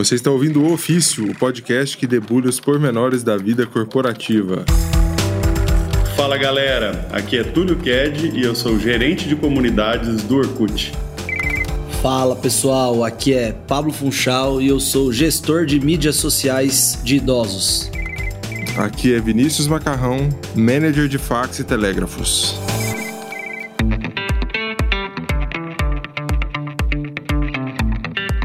Você está ouvindo o Ofício, o podcast que debulha os pormenores da vida corporativa. Fala galera, aqui é Túlio Ked e eu sou gerente de comunidades do Orkut. Fala pessoal, aqui é Pablo Funchal e eu sou gestor de mídias sociais de idosos. Aqui é Vinícius Macarrão, manager de fax e telégrafos.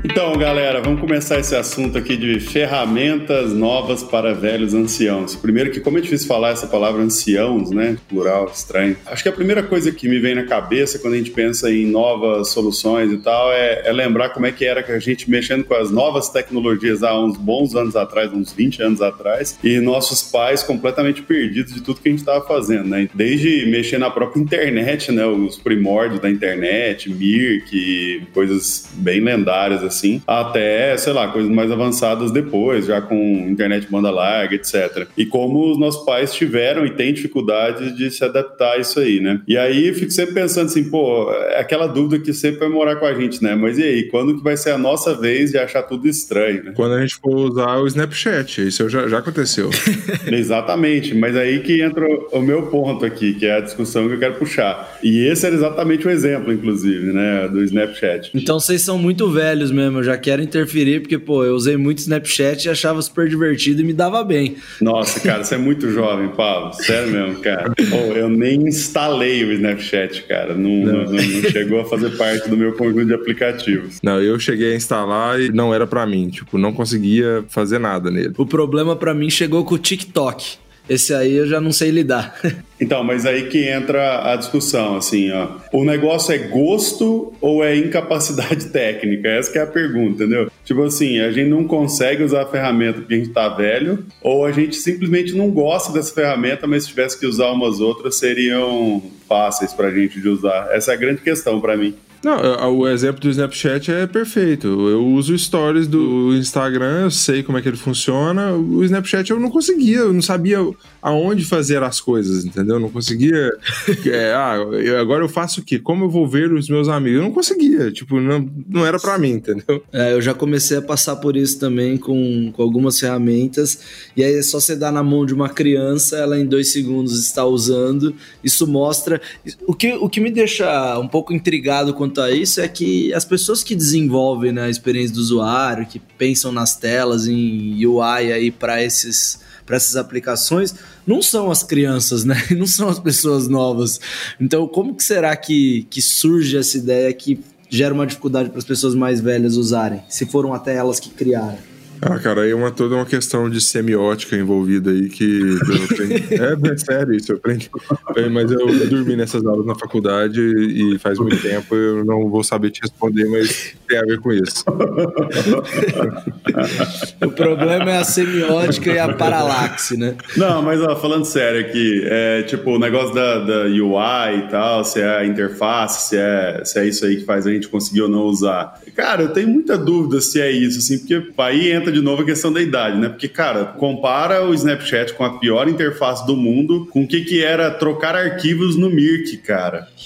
Então, galera, vamos começar esse assunto aqui de ferramentas novas para velhos anciãos. Primeiro que como é difícil falar essa palavra anciãos, né? Plural, estranho. Acho que a primeira coisa que me vem na cabeça quando a gente pensa em novas soluções e tal é, é lembrar como é que era que a gente mexendo com as novas tecnologias há uns bons anos atrás, uns 20 anos atrás, e nossos pais completamente perdidos de tudo que a gente estava fazendo, né? Desde mexer na própria internet, né? Os primórdios da internet, Mirk, coisas bem lendárias assim assim, até, sei lá, coisas mais avançadas depois, já com internet banda larga, etc. E como os nossos pais tiveram e têm dificuldade de se adaptar a isso aí, né? E aí eu fico sempre pensando assim, pô, é aquela dúvida que sempre vai morar com a gente, né? Mas e aí, quando que vai ser a nossa vez de achar tudo estranho, né? Quando a gente for usar o Snapchat, isso já, já aconteceu. exatamente, mas aí que entra o meu ponto aqui, que é a discussão que eu quero puxar. E esse era exatamente o exemplo, inclusive, né, do Snapchat. Então vocês são muito velhos mesmo mesmo, eu já quero interferir, porque, pô, eu usei muito Snapchat e achava super divertido e me dava bem. Nossa, cara, você é muito jovem, Pablo. Sério mesmo, cara. Pô, eu nem instalei o Snapchat, cara. Não, não. Não, não, chegou a fazer parte do meu conjunto de aplicativos. Não, eu cheguei a instalar e não era para mim. Tipo, não conseguia fazer nada nele. O problema para mim chegou com o TikTok. Esse aí eu já não sei lidar. Então, mas aí que entra a discussão, assim, ó. O negócio é gosto ou é incapacidade técnica? Essa é a pergunta, entendeu? Tipo assim, a gente não consegue usar a ferramenta porque a gente tá velho, ou a gente simplesmente não gosta dessa ferramenta, mas se tivesse que usar umas outras, seriam fáceis pra gente de usar. Essa é a grande questão para mim. Não, o exemplo do Snapchat é perfeito. Eu uso stories do Instagram, eu sei como é que ele funciona. O Snapchat eu não conseguia, eu não sabia aonde fazer as coisas, entendeu? Eu não conseguia. É, ah, eu, agora eu faço o quê? Como eu vou ver os meus amigos? Eu não conseguia, tipo, não, não era para mim, entendeu? É, eu já comecei a passar por isso também com, com algumas ferramentas. E aí é só você dar na mão de uma criança, ela em dois segundos está usando. Isso mostra. O que, o que me deixa um pouco intrigado quanto quanto a isso é que as pessoas que desenvolvem né, a experiência do usuário, que pensam nas telas, em UI aí para esses para essas aplicações, não são as crianças, né? Não são as pessoas novas. Então, como que será que, que surge essa ideia que gera uma dificuldade para as pessoas mais velhas usarem, se foram até elas que criaram? Ah, cara, aí é uma, toda uma questão de semiótica envolvida aí que eu aprendi. é, é sério isso, eu aprendi. É, mas eu dormi nessas aulas na faculdade e faz muito tempo, eu não vou saber te responder, mas tem a ver com isso. o problema é a semiótica e a paralaxe, né? Não, mas ó, falando sério aqui, é, tipo, o negócio da, da UI e tal, se é a interface, se é, se é isso aí que faz a gente conseguir ou não usar. Cara, eu tenho muita dúvida se é isso, assim, porque aí entra de novo a questão da idade, né? Porque, cara, compara o Snapchat com a pior interface do mundo com o que, que era trocar arquivos no Mirk, cara.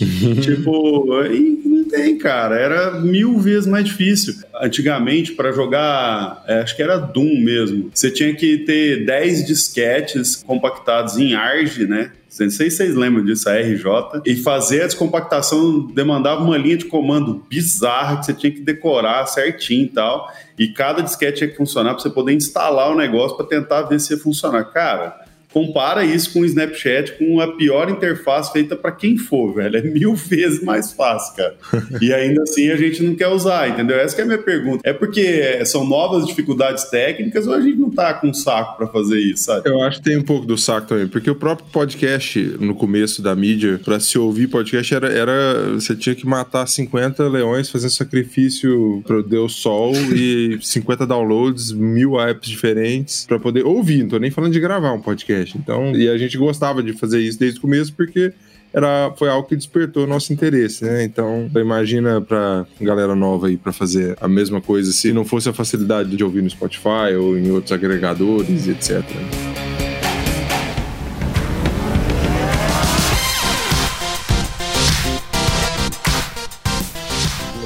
tipo, não tem, cara. Era mil vezes mais difícil. Antigamente, para jogar, é, acho que era Doom mesmo, você tinha que ter 10 disquetes compactados em ARG, né? Não sei se vocês lembram disso, a RJ. E fazer a descompactação demandava uma linha de comando bizarra que você tinha que decorar certinho e tal. E cada disquete tinha que funcionar para você poder instalar o negócio para tentar ver se ia funcionar. Cara, compara isso com o Snapchat, com a pior interface feita para quem for, velho. É mil vezes mais fácil, cara. e ainda assim a gente não quer usar, entendeu? Essa é a minha pergunta. É porque são novas dificuldades técnicas ou a gente não tá com saco para fazer isso, sabe? Eu acho que tem um pouco do saco também, porque o próprio podcast, no começo da mídia, para se ouvir podcast, era, era. Você tinha que matar 50 leões, fazer sacrifício pro Deus Sol e 50 downloads, mil apps diferentes para poder ouvir. Não tô nem falando de gravar um podcast podcast. Então, e a gente gostava de fazer isso desde o começo porque era, foi algo que despertou nosso interesse, né? Então, imagina pra galera nova aí para fazer a mesma coisa se não fosse a facilidade de ouvir no Spotify ou em outros agregadores, etc.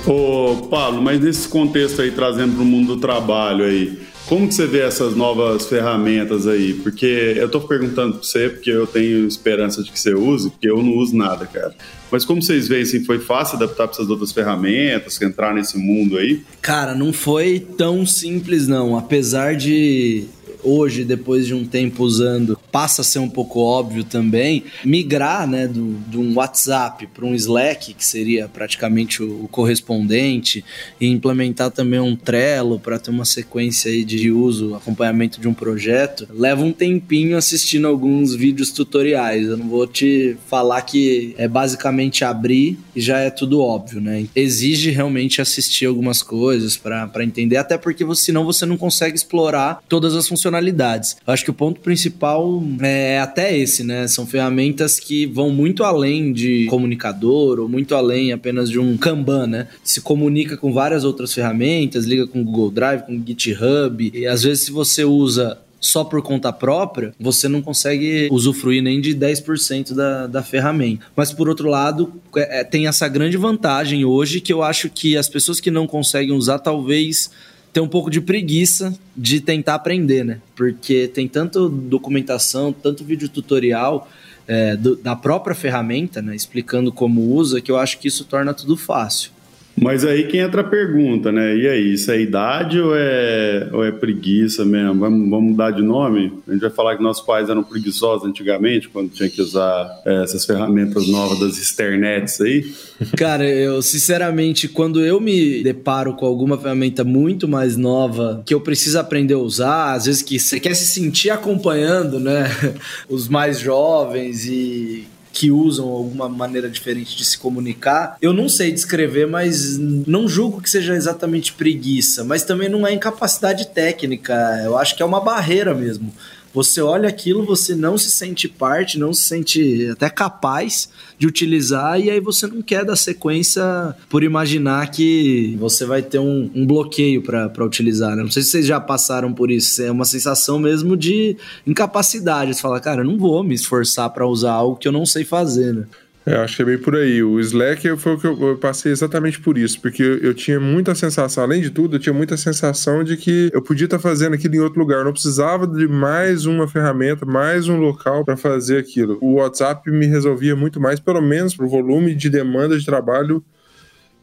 Ô, Paulo, mas nesse contexto aí, trazendo para o mundo do trabalho aí, como que você vê essas novas ferramentas aí? Porque eu estou perguntando para você, porque eu tenho esperança de que você use, porque eu não uso nada, cara. Mas como vocês veem, assim, foi fácil adaptar para essas outras ferramentas, entrar nesse mundo aí? Cara, não foi tão simples não. Apesar de hoje, depois de um tempo usando, passa a ser um pouco óbvio também, migrar né, do, de um WhatsApp para um Slack, que seria praticamente o, o, correspondente, e implementar também um Trello para ter uma sequência aí de uso, acompanhamento de um projeto, leva um tempinho assistindo alguns vídeos tutoriais. Eu não vou te falar que é basicamente abrir e já é tudo óbvio, né? Exige realmente assistir algumas coisas para entender, até porque senão você não consegue explorar todas as funcionalidades funcionalidades. Eu acho que o ponto principal é até esse, né? São ferramentas que vão muito além de comunicador ou muito além apenas de um Kanban, né? Se comunica com várias outras ferramentas, liga com Google Drive, com GitHub, e às vezes se você usa só por conta própria, você não consegue usufruir nem de 10% da, da ferramenta. Mas por outro lado, é, é, tem essa grande vantagem hoje que eu acho que as pessoas que não conseguem usar talvez ter um pouco de preguiça de tentar aprender, né? Porque tem tanto documentação, tanto vídeo tutorial é, do, da própria ferramenta, né? Explicando como usa, que eu acho que isso torna tudo fácil. Mas aí que entra a pergunta, né? E aí, isso é idade ou é, ou é preguiça mesmo? Vamos, vamos mudar de nome? A gente vai falar que nossos pais eram preguiçosos antigamente, quando tinha que usar é, essas ferramentas novas das externets aí? Cara, eu sinceramente, quando eu me deparo com alguma ferramenta muito mais nova que eu preciso aprender a usar, às vezes que você quer se sentir acompanhando, né? Os mais jovens e que usam alguma maneira diferente de se comunicar. Eu não sei descrever, mas não julgo que seja exatamente preguiça, mas também não é incapacidade técnica. Eu acho que é uma barreira mesmo. Você olha aquilo, você não se sente parte, não se sente até capaz de utilizar, e aí você não quer dar sequência por imaginar que você vai ter um, um bloqueio para utilizar. Né? Não sei se vocês já passaram por isso, é uma sensação mesmo de incapacidade. Você fala, cara, eu não vou me esforçar para usar algo que eu não sei fazer. Né? É, acho que é bem por aí. O Slack foi o que eu, eu passei exatamente por isso, porque eu, eu, tinha muita sensação, além de tudo, eu tinha muita sensação de que eu podia estar fazendo aquilo em outro lugar. Eu não precisava de mais uma ferramenta, mais um local para fazer aquilo. O WhatsApp me resolvia muito mais, pelo menos para o volume de demanda de trabalho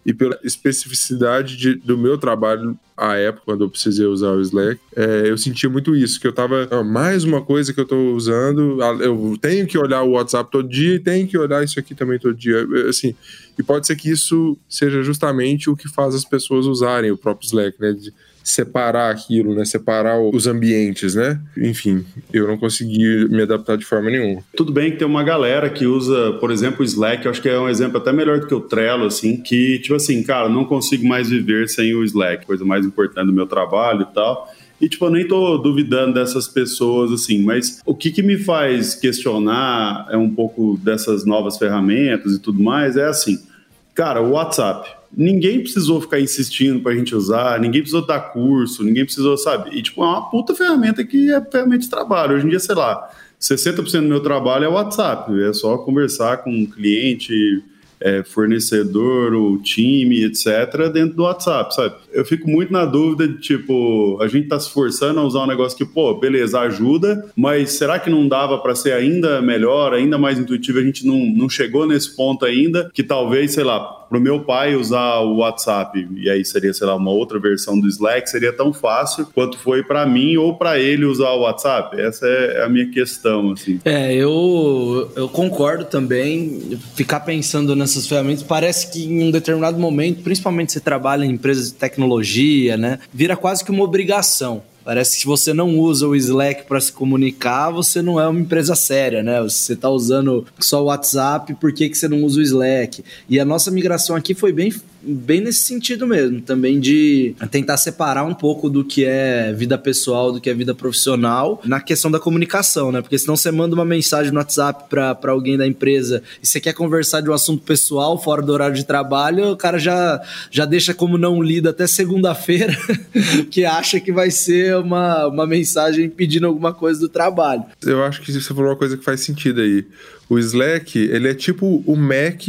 e pela especificidade de, do meu trabalho à época, quando eu precisei usar o Slack, é, eu sentia muito isso, que eu tava, ah, mais uma coisa que eu tô usando, eu tenho que olhar o WhatsApp todo dia e tenho que olhar isso aqui também todo dia, assim, e pode ser que isso seja justamente o que faz as pessoas usarem o próprio Slack, né, de, separar aquilo, né? Separar os ambientes, né? Enfim, eu não consegui me adaptar de forma nenhuma. Tudo bem que tem uma galera que usa, por exemplo, o Slack, eu acho que é um exemplo até melhor do que o Trello, assim, que, tipo assim, cara, não consigo mais viver sem o Slack, coisa mais importante do meu trabalho e tal. E, tipo, eu nem tô duvidando dessas pessoas, assim, mas o que, que me faz questionar é um pouco dessas novas ferramentas e tudo mais, é assim, cara, o WhatsApp ninguém precisou ficar insistindo pra gente usar, ninguém precisou dar curso, ninguém precisou, sabe? E, tipo, é uma puta ferramenta que é ferramenta de trabalho. Hoje em dia, sei lá, 60% do meu trabalho é WhatsApp, é só conversar com um cliente, é, fornecedor, o time, etc., dentro do WhatsApp, sabe? Eu fico muito na dúvida de, tipo, a gente tá se forçando a usar um negócio que, pô, beleza, ajuda, mas será que não dava para ser ainda melhor, ainda mais intuitivo? A gente não, não chegou nesse ponto ainda, que talvez, sei lá, pro meu pai usar o WhatsApp, e aí seria, sei lá, uma outra versão do Slack, seria tão fácil quanto foi para mim ou para ele usar o WhatsApp? Essa é a minha questão, assim. É, eu, eu concordo também. Ficar pensando nessas ferramentas, parece que em um determinado momento, principalmente se trabalha em empresas de tecnologia, né, vira quase que uma obrigação. Parece que se você não usa o Slack para se comunicar, você não é uma empresa séria, né? Você está usando só o WhatsApp, por que, que você não usa o Slack? E a nossa migração aqui foi bem bem nesse sentido mesmo, também de tentar separar um pouco do que é vida pessoal do que é vida profissional na questão da comunicação, né? Porque senão você manda uma mensagem no WhatsApp para alguém da empresa e você quer conversar de um assunto pessoal fora do horário de trabalho, o cara já, já deixa como não lido até segunda-feira, que acha que vai ser uma, uma mensagem pedindo alguma coisa do trabalho. Eu acho que você falou uma coisa que faz sentido aí. O Slack, ele é tipo o Mac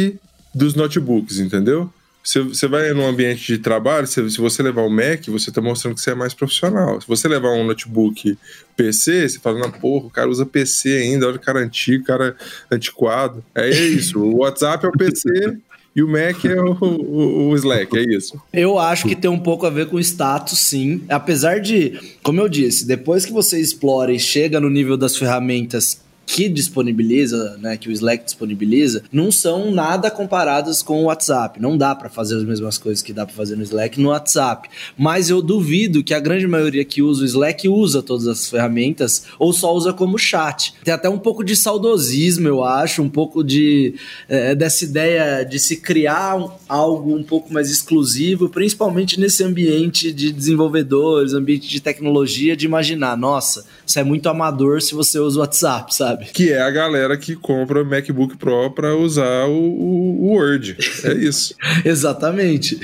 dos notebooks, entendeu? Você, você vai num ambiente de trabalho, se, você levar um Mac, você está mostrando que você é mais profissional. Se você levar um notebook PC, você fala, não, porra, o cara usa PC ainda, olha o cara antigo, cara antiquado. É isso, o WhatsApp é o PC, e o Mac é o, o, o, Slack, é isso. Eu acho que tem um pouco a ver com status, sim. Apesar de, como eu disse, depois que você explora e chega no nível das ferramentas que disponibiliza, né, que o Slack disponibiliza, não são nada comparadas com o WhatsApp. Não dá para fazer as mesmas coisas que dá para fazer no Slack no WhatsApp. Mas eu duvido que a grande maioria que usa o Slack usa todas as ferramentas ou só usa como chat. Tem até um pouco de saudosismo, eu acho, um pouco de é, dessa ideia de se criar um, algo um pouco mais exclusivo, principalmente nesse ambiente de desenvolvedores, ambiente de tecnologia, de imaginar, nossa, isso é muito amador se você usa o WhatsApp, sabe? Sabe? Que é a galera que compra MacBook Pro para usar o, o, Word. É isso. Exatamente.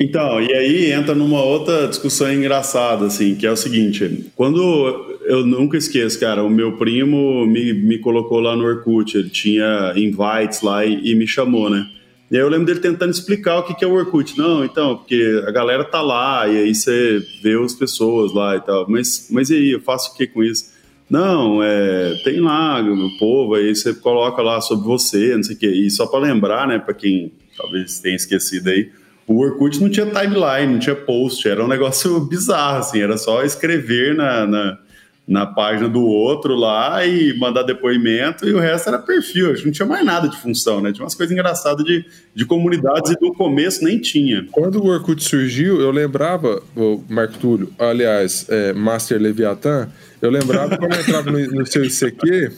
Então, e aí entra numa outra discussão engraçada, assim, que é o seguinte: quando eu nunca esqueço, cara, o meu primo me, me colocou lá no Orkut, ele tinha invites lá e, e me chamou, né? E aí eu lembro dele tentando explicar o que, que é o Orkut. Não, então, porque a galera tá lá e aí você vê as pessoas lá e tal. Mas, mas e aí, eu faço o que com isso? Não, é, tem lá o povo, aí você coloca lá sobre você, não sei o quê. E só para lembrar, né, para quem talvez tenha esquecido aí, o Orkut não tinha timeline, não tinha post, era um negócio bizarro, assim, era só escrever na, na, na página do outro lá e mandar depoimento, e o resto era perfil, não tinha mais nada de função, né? Tinha umas coisas engraçadas de, de comunidades e no começo nem tinha. Quando o Orkut surgiu, eu lembrava, o Marco Túlio, aliás, é, Master Leviathan, eu lembrava quando eu entrava no, no seu ICQ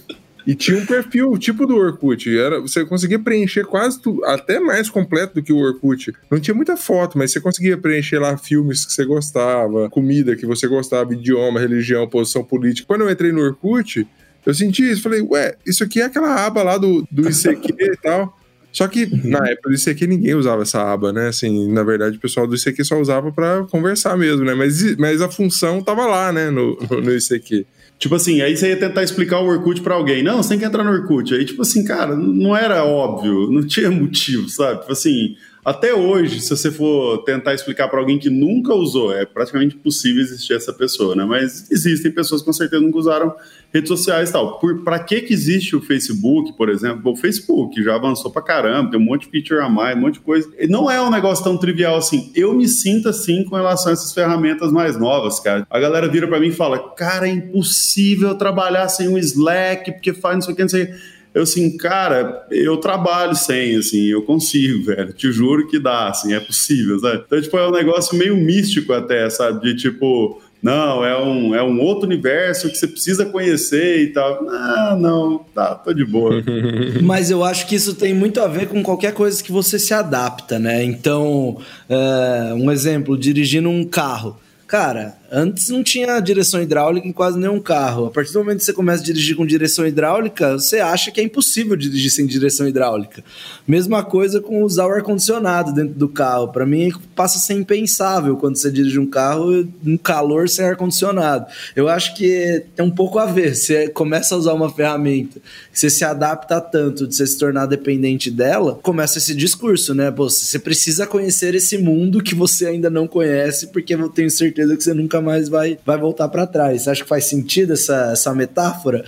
e tinha um perfil tipo do Orkut. Era, você conseguia preencher quase tudo, até mais completo do que o Orkut. Não tinha muita foto, mas você conseguia preencher lá filmes que você gostava, comida que você gostava, idioma, religião, posição política. Quando eu entrei no Orkut, eu senti isso. Falei, ué, isso aqui é aquela aba lá do, do ICQ e tal. Só que na época do ICQ ninguém usava essa aba, né? Assim, na verdade o pessoal do ICQ só usava para conversar mesmo, né? Mas, mas a função tava lá, né, no, no ICQ. Tipo assim, aí você ia tentar explicar o Orkut para alguém. Não, você tem que entrar no Orkut. Aí, tipo assim, cara, não era óbvio, não tinha motivo, sabe? Tipo assim, até hoje, se você for tentar explicar para alguém que nunca usou, é praticamente impossível existir essa pessoa, né? Mas existem pessoas que com certeza nunca usaram redes sociais e tal. Para que que existe o Facebook, por exemplo? O Facebook já avançou para caramba, tem um monte de feature a mais, um monte de coisa. E não é um negócio tão trivial assim. Eu me sinto assim com relação a essas ferramentas mais novas, cara. A galera vira para mim e fala: "Cara, é impossível trabalhar sem o Slack, porque faz não sei o que, não sei o que eu assim, cara, eu trabalho sem, assim, eu consigo, velho, te juro que dá, assim, é possível, sabe? Então, tipo, é um negócio meio místico até, sabe? De tipo, não, é um, é um outro universo que você precisa conhecer e tal. Não, não, tá, tô de boa. Mas eu acho que isso tem muito a ver com qualquer coisa que você se adapta, né? Então, é, um exemplo, dirigindo um carro. Cara, Antes não tinha direção hidráulica em quase nenhum carro. A partir do momento que você começa a dirigir com direção hidráulica, você acha que é impossível dirigir sem direção hidráulica. Mesma coisa com usar o ar-condicionado dentro do carro. Para mim, passa a ser impensável quando você dirige um carro um calor sem ar-condicionado. Eu acho que tem um pouco a ver. Você começa a usar uma ferramenta, você se adapta tanto de você se tornar dependente dela, começa esse discurso, né? Pô, você precisa conhecer esse mundo que você ainda não conhece, porque eu tenho certeza que você nunca nunca mais vai, vai voltar para trás. Você acha que faz sentido essa, essa metáfora?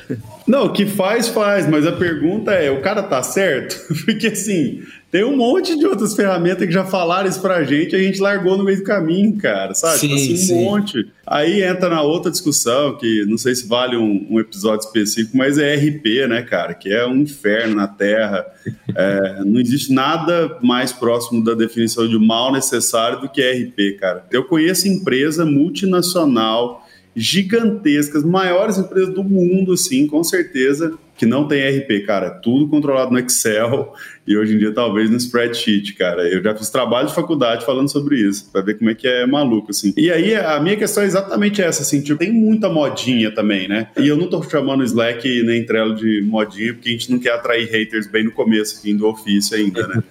Não, que faz, faz, mas a pergunta é: o cara tá certo? Porque assim, tem um monte de outras ferramentas que já falaram isso pra gente e a gente largou no meio do caminho, cara, sabe? Sim, tipo assim, um sim. monte. Aí entra na outra discussão, que não sei se vale um, um, episódio específico, mas é RP, né, cara? Que é um inferno na Terra. É, não existe nada mais próximo da definição de mal necessário do que RP, cara. Eu conheço empresa multinacional gigantescas, maiores empresas do mundo, assim, com certeza, que não tem RP, cara. É tudo controlado no Excel e hoje em dia talvez no spreadsheet, cara. Eu já fiz trabalho de faculdade falando sobre isso, para ver como é que é maluco, assim. E aí a minha questão é exatamente essa, assim, tipo, tem muita modinha também, né? E eu não tô chamando Slack nem Trello de modinha, porque a gente não quer atrair haters bem no começo, assim, do ofício ainda, né?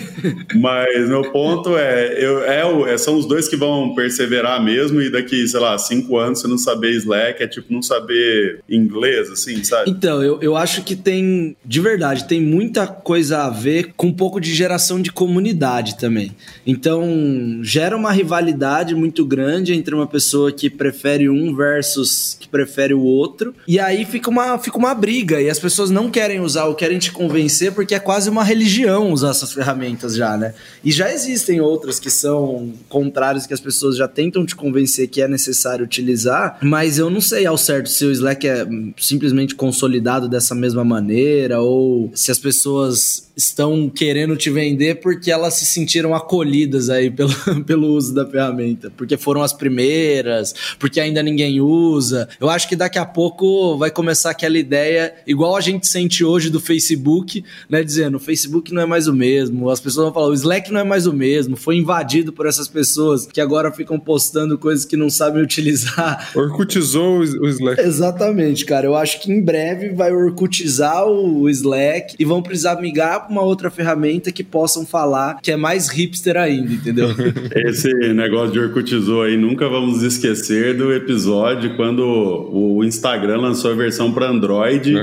Mas meu ponto é, eu, é, é, são os dois que vão perseverar mesmo e daqui, sei lá, cinco anos você não saber Slack é tipo não saber inglês, assim, sabe? Então, eu, eu acho que tem, de verdade, tem muita coisa ver com um pouco de geração de comunidade também. Então, gera uma rivalidade muito grande entre uma pessoa que prefere um versus que prefere o outro. E aí fica uma, fica uma briga. E as pessoas não querem usar ou querem te convencer porque é quase uma religião usar essas ferramentas já, né? E já existem outras que são contrárias que as pessoas já tentam te convencer que é necessário utilizar, mas eu não sei ao certo se o Slack é simplesmente consolidado dessa mesma maneira ou se as pessoas estão querendo te vender porque elas se sentiram acolhidas aí pelo, pelo uso da ferramenta, porque foram as primeiras, porque ainda ninguém usa. Eu acho que daqui a pouco vai começar aquela ideia, igual a gente sente hoje do Facebook, né, dizendo, o Facebook não é mais o mesmo, as pessoas vão falar, o Slack não é mais o mesmo, foi invadido por essas pessoas que agora ficam postando coisas que não sabem utilizar. Orkutizou o Slack. Exatamente, cara. Eu acho que em breve vai orkutizar o Slack e vão precisar migrar uma outra ferramenta que possam falar que é mais hipster ainda, entendeu? Esse negócio de Orkutizou aí, nunca vamos esquecer do episódio quando o Instagram lançou a versão para Android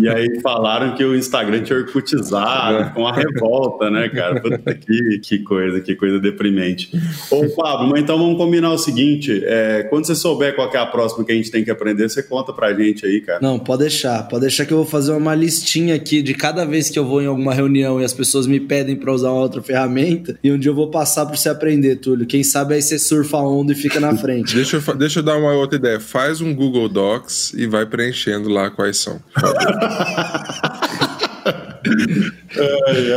e aí falaram que o Instagram tinha Orkutizado, com a revolta, né, cara? Puta, que, que coisa, que coisa deprimente. Ô, Pablo, mas então vamos combinar o seguinte: é, quando você souber qual é a próxima que a gente tem que aprender, você conta pra gente aí, cara. Não, pode deixar. Pode deixar que eu vou fazer uma listinha aqui de cada vez que eu vou em alguma reunião e as pessoas me pedem para usar uma outra ferramenta, e um dia eu vou passar para você aprender, Túlio. Quem sabe aí você surfa a onda e fica na frente. deixa, eu, deixa eu dar uma outra ideia. Faz um Google Docs e vai preenchendo lá quais são.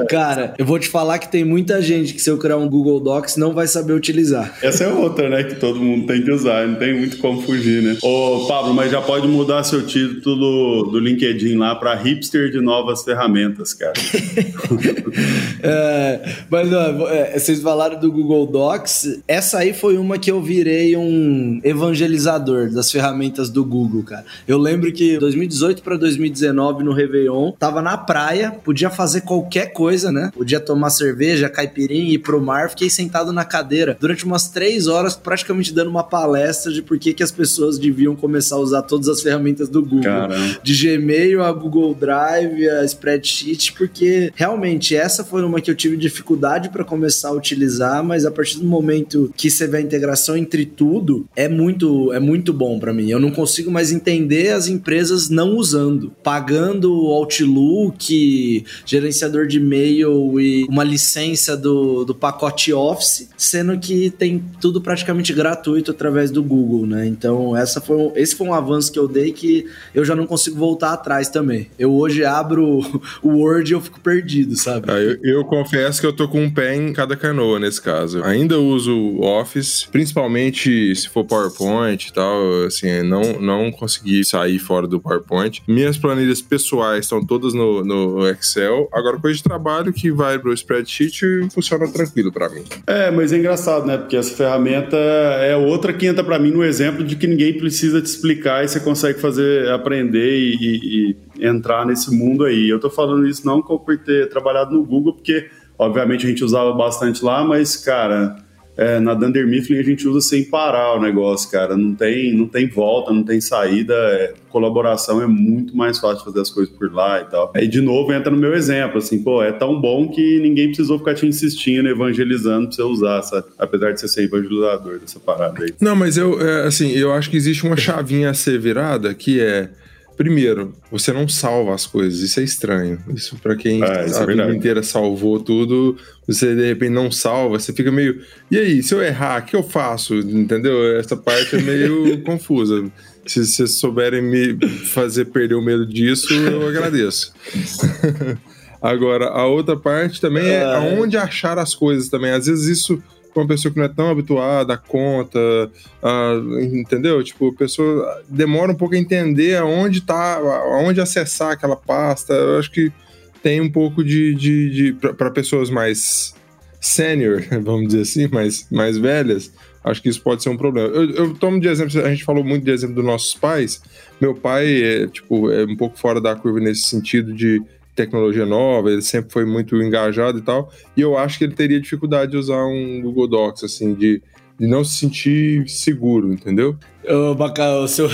Cara, eu vou te falar que tem muita gente que se eu criar um Google Docs não vai saber utilizar. Essa é outra, né? Que todo mundo tem que usar, não tem muito como fugir, né? Ô, Pablo, mas já pode mudar seu título do LinkedIn lá para hipster de novas ferramentas, cara. é, mas ó, é, vocês falaram do Google Docs, essa aí foi uma que eu virei um evangelizador das ferramentas do Google, cara. Eu lembro que 2018 para 2019 no Réveillon, tava na praia, podia fazer qualquer coisa, né? Podia tomar cerveja, caipirinha, ir pro mar. Fiquei sentado na cadeira durante umas três horas, praticamente dando uma palestra de por que, que as pessoas deviam começar a usar todas as ferramentas do Google. Caramba. De Gmail a Google Drive, a Spreadsheet, porque realmente essa foi uma que eu tive dificuldade para começar a utilizar, mas a partir do momento que você vê a integração entre tudo, é muito, é muito bom para mim. Eu não consigo mais entender as empresas não usando, pagando Outlook, gerenciador de e-mail e uma licença do, do pacote Office, sendo que tem tudo praticamente gratuito através do Google, né? Então, essa foi esse foi um avanço que eu dei que eu já não consigo voltar atrás também. Eu hoje abro o Word e eu fico perdido, sabe? Ah, eu, eu, confesso que eu tô com um pé em cada canoa nesse caso. Ainda uso Office, principalmente se for PowerPoint e tal, assim, não, não consegui sair fora do PowerPoint. Minhas planilhas pessoais estão todas no, no Excel. Agora, coisa de trabalho que vai pro spreadsheet funciona tranquilo para mim. É, mas é engraçado, né? Porque essa ferramenta é outra que entra para mim no exemplo de que ninguém precisa te explicar e você consegue fazer, aprender e, e, e entrar nesse mundo aí. Eu tô falando isso não por ter trabalhado no Google, porque obviamente a gente usava bastante lá, mas, cara, é, na Dunder Mifflin a gente usa sem parar o negócio, cara. Não tem, não tem volta, não tem saída. É, colaboração é muito mais fácil fazer as coisas por lá e tal. Aí, de novo, entra no meu exemplo, assim, pô, é tão bom que ninguém precisou ficar te insistindo, evangelizando pra você usar, sabe? Apesar de você ser evangelizador dessa parada aí. Não, mas eu, é, assim, eu acho que existe uma chavinha a ser virada que é Primeiro, você não salva as coisas, isso é estranho. Isso para quem ah, a é vida inteira salvou tudo, você de repente não salva, você fica meio. E aí, se eu errar, o que eu faço? Entendeu? Essa parte é meio confusa. Se vocês souberem me fazer perder o medo disso, eu agradeço. Agora, a outra parte também é aonde achar as coisas também. Às vezes isso para uma pessoa que não é tão habituada à conta, a, entendeu? Tipo, a pessoa demora um pouco a entender aonde tá, aonde acessar aquela pasta. Eu acho que tem um pouco de. de, de para pessoas mais sênior, vamos dizer assim, mais, mais velhas, acho que isso pode ser um problema. Eu, eu, tomo de exemplo, a gente falou muito de exemplo dos nossos pais. Meu pai é, tipo, é um pouco fora da curva nesse sentido de tecnologia nova, ele sempre foi muito engajado e tal, e eu acho que ele teria dificuldade de usar um Google Docs, assim, de, de não se sentir seguro, entendeu? Ô, Bacau, seu...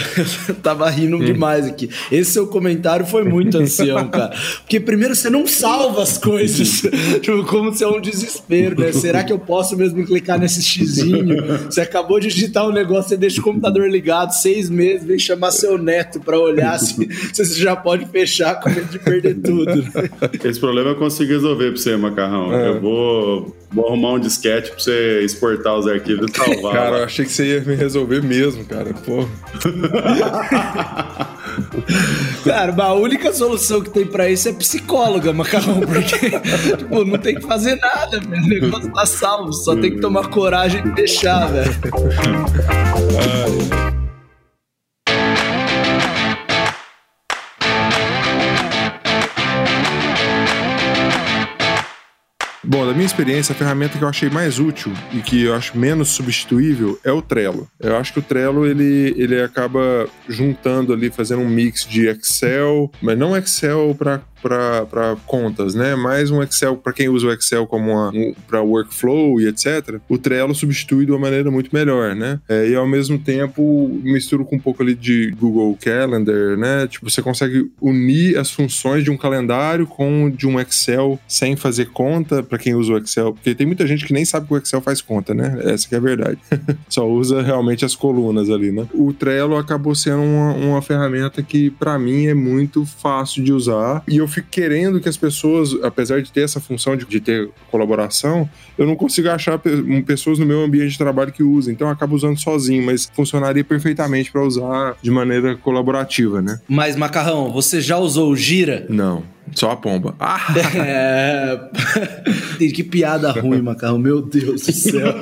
eu tava rindo demais aqui. Esse seu comentário foi muito ancião, cara. Porque primeiro você não salva as coisas, tipo, como se é um desespero, né? Será que eu posso mesmo clicar nesse xizinho? Você acabou de digitar um negócio, você deixa o computador ligado seis meses, vem chamar seu neto pra olhar se, se você já pode fechar com medo de perder tudo. Né? Esse problema eu consigo resolver pra você, Macarrão. É. Eu vou, vou arrumar um disquete pra você exportar os arquivos e salvar. Cara, eu achei que você ia me resolver mesmo, cara cara, pô. Cara, a única solução que tem pra isso é psicóloga, macarrão, porque tipo, não tem que fazer nada, velho. O negócio tá salvo, só tem que tomar coragem e deixar, velho. Bom, da minha experiência, a ferramenta que eu achei mais útil e que eu acho menos substituível é o Trello. Eu acho que o Trello ele, ele acaba juntando ali, fazendo um mix de Excel, mas não Excel para para contas, né? Mais um Excel para quem usa o Excel como um, para workflow e etc. O Trello substitui de uma maneira muito melhor, né? É, e ao mesmo tempo misturo com um pouco ali de Google Calendar, né? Tipo, você consegue unir as funções de um calendário com de um Excel sem fazer conta para quem usa o Excel, porque tem muita gente que nem sabe que o Excel faz conta, né? Essa que é a verdade. Só usa realmente as colunas ali, né? O Trello acabou sendo uma, uma ferramenta que para mim é muito fácil de usar e eu fico querendo que as pessoas, apesar de ter essa função de, de ter colaboração, eu não consigo achar pessoas no meu ambiente de trabalho que usem. Então eu acabo usando sozinho, mas funcionaria perfeitamente para usar de maneira colaborativa, né? Mas, Macarrão, você já usou o Gira? Não. Só a pomba. Ah! É... que piada ruim, Macarrão. Meu Deus do céu.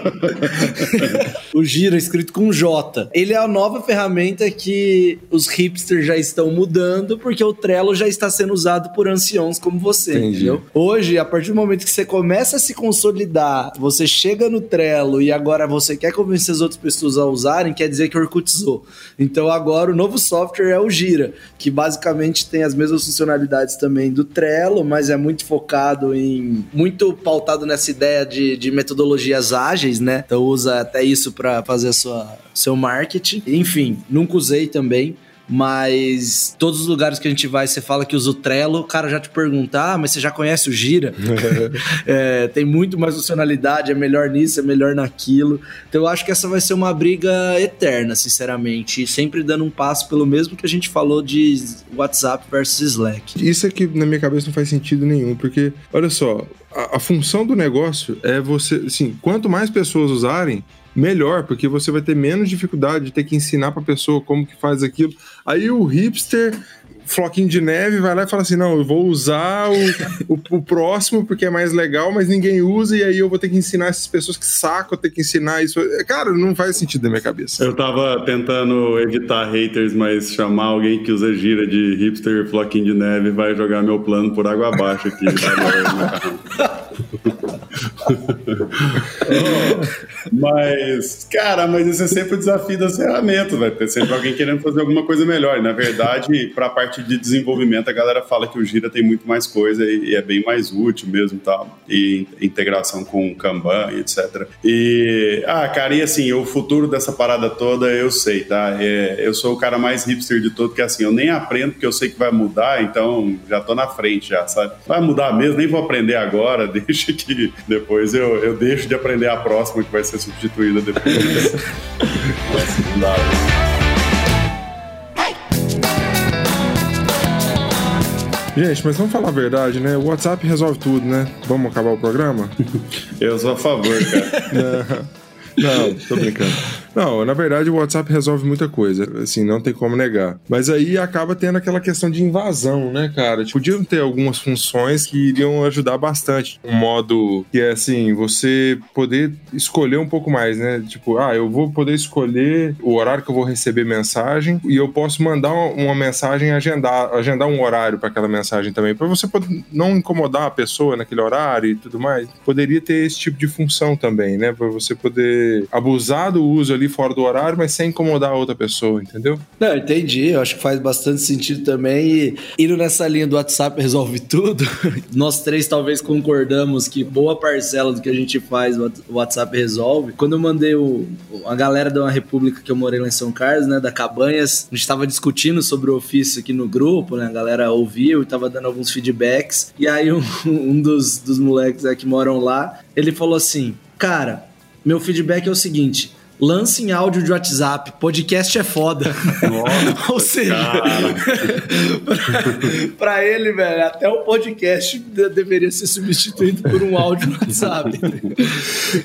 o Gira escrito com J. Ele é a nova ferramenta que os hipsters já estão mudando, porque o Trello já está sendo usado por anciãos como você, Entendi. entendeu? Hoje, a partir do momento que você começa a se consolidar, você chega no Trello e agora você quer convencer as outras pessoas a usarem, quer dizer que orcutizou. Então agora o novo software é o Gira, que basicamente tem as mesmas funcionalidades também do Trello, mas é muito focado em. muito pautado nessa ideia de, de metodologias ágeis, né? Então usa até isso para fazer sua, seu marketing. Enfim, nunca usei também mas todos os lugares que a gente vai, você fala que usa o Trello, o cara já te pergunta, ah, mas você já conhece o Gira? é, tem muito mais funcionalidade, é melhor nisso, é melhor naquilo. Então eu acho que essa vai ser uma briga eterna, sinceramente, e sempre dando um passo pelo mesmo que a gente falou de WhatsApp versus Slack. Isso aqui na minha cabeça não faz sentido nenhum, porque, olha só, a, a função do negócio é você, assim, quanto mais pessoas usarem, melhor, porque você vai ter menos dificuldade de ter que ensinar para a pessoa como que faz aquilo. Aí o hipster floquinho de neve vai lá e fala assim: não, eu vou usar o, o, o, próximo porque é mais legal, mas ninguém usa, e aí eu vou ter que ensinar essas pessoas que saco, eu ter que ensinar isso. Cara, não faz sentido na minha cabeça. Eu tava tentando evitar haters, mas chamar alguém que usa gira de hipster floquinho de neve vai jogar meu plano por água abaixo aqui. mas, cara, mas esse é sempre o desafio das ferramentas, vai ter sempre alguém querendo fazer alguma coisa melhor. E, na verdade, para a parte de desenvolvimento, a galera fala que o Gira tem muito mais coisa e, e é bem mais útil mesmo, tal, e integração com o Kanban, etc. E, ah, cara, e assim, o futuro dessa parada toda eu sei, tá? É, eu sou o cara mais hipster de todo, que assim, eu nem aprendo porque eu sei que vai mudar, então já tô na frente já, sabe? Vai mudar mesmo, nem vou aprender agora, deixa que depois eu, eu deixo de aprender a próxima que vai ser substituída depois. Não dá, Gente, mas vamos falar a verdade, né? O WhatsApp resolve tudo, né? Vamos acabar o programa? Eu sou a favor, cara. Não, tô brincando. Não, na verdade o WhatsApp resolve muita coisa, assim, não tem como negar. Mas aí acaba tendo aquela questão de invasão, né, cara? Tipo, podiam ter algumas funções que iriam ajudar bastante. Um modo que é assim, você poder escolher um pouco mais, né? Tipo, ah, eu vou poder escolher o horário que eu vou receber mensagem e eu posso mandar uma mensagem agendar, agendar um horário para aquela mensagem também, para você poder não incomodar a pessoa naquele horário e tudo mais. Poderia ter esse tipo de função também, né? Para você poder abusar do uso ali fora do horário, mas sem incomodar a outra pessoa, entendeu? Não, entendi. Eu acho que faz bastante sentido também. E indo nessa linha do WhatsApp resolve tudo, nós três talvez concordamos que boa parcela do que a gente faz o WhatsApp resolve. Quando eu mandei o, a galera da uma república que eu morei lá em São Carlos, né, da Cabanhas, a gente estava discutindo sobre o ofício aqui no grupo, né? A galera ouviu e tava dando alguns feedbacks. E aí um, um dos, dos moleques que moram lá, ele falou assim: Cara, meu feedback é o seguinte lance em áudio de WhatsApp. Podcast é foda. Nossa, Ou seja, para ele, velho, até o podcast deveria ser substituído por um áudio no WhatsApp.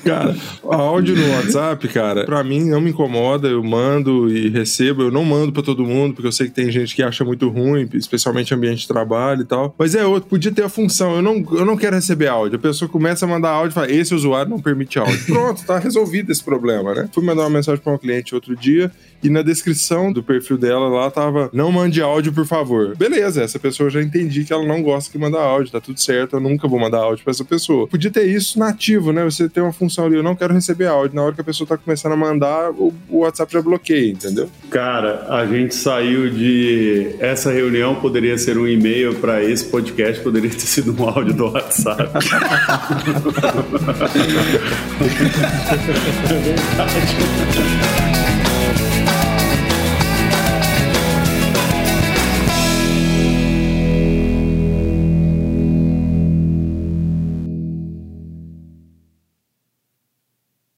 cara, áudio no WhatsApp, cara, para mim não me incomoda. Eu mando e recebo. Eu não mando para todo mundo, porque eu sei que tem gente que acha muito ruim, especialmente ambiente de trabalho e tal. Mas é outro, podia ter a função. Eu não, eu não quero receber áudio. A pessoa começa a mandar áudio e fala: esse usuário não permite áudio. Pronto, tá resolvido esse problema, né? Fui mandar uma mensagem para um cliente outro dia e na descrição do perfil dela lá tava: não mande áudio, por favor. Beleza, essa pessoa já entendi que ela não gosta que manda áudio, tá tudo certo, eu nunca vou mandar áudio para essa pessoa. Podia ter isso nativo, né? Você tem uma função ali, eu não quero receber áudio. Na hora que a pessoa tá começando a mandar, o, WhatsApp já bloqueia, entendeu? Cara, a gente saiu de. Essa reunião poderia ser um e-mail para esse podcast, poderia ter sido um áudio do WhatsApp. é. Música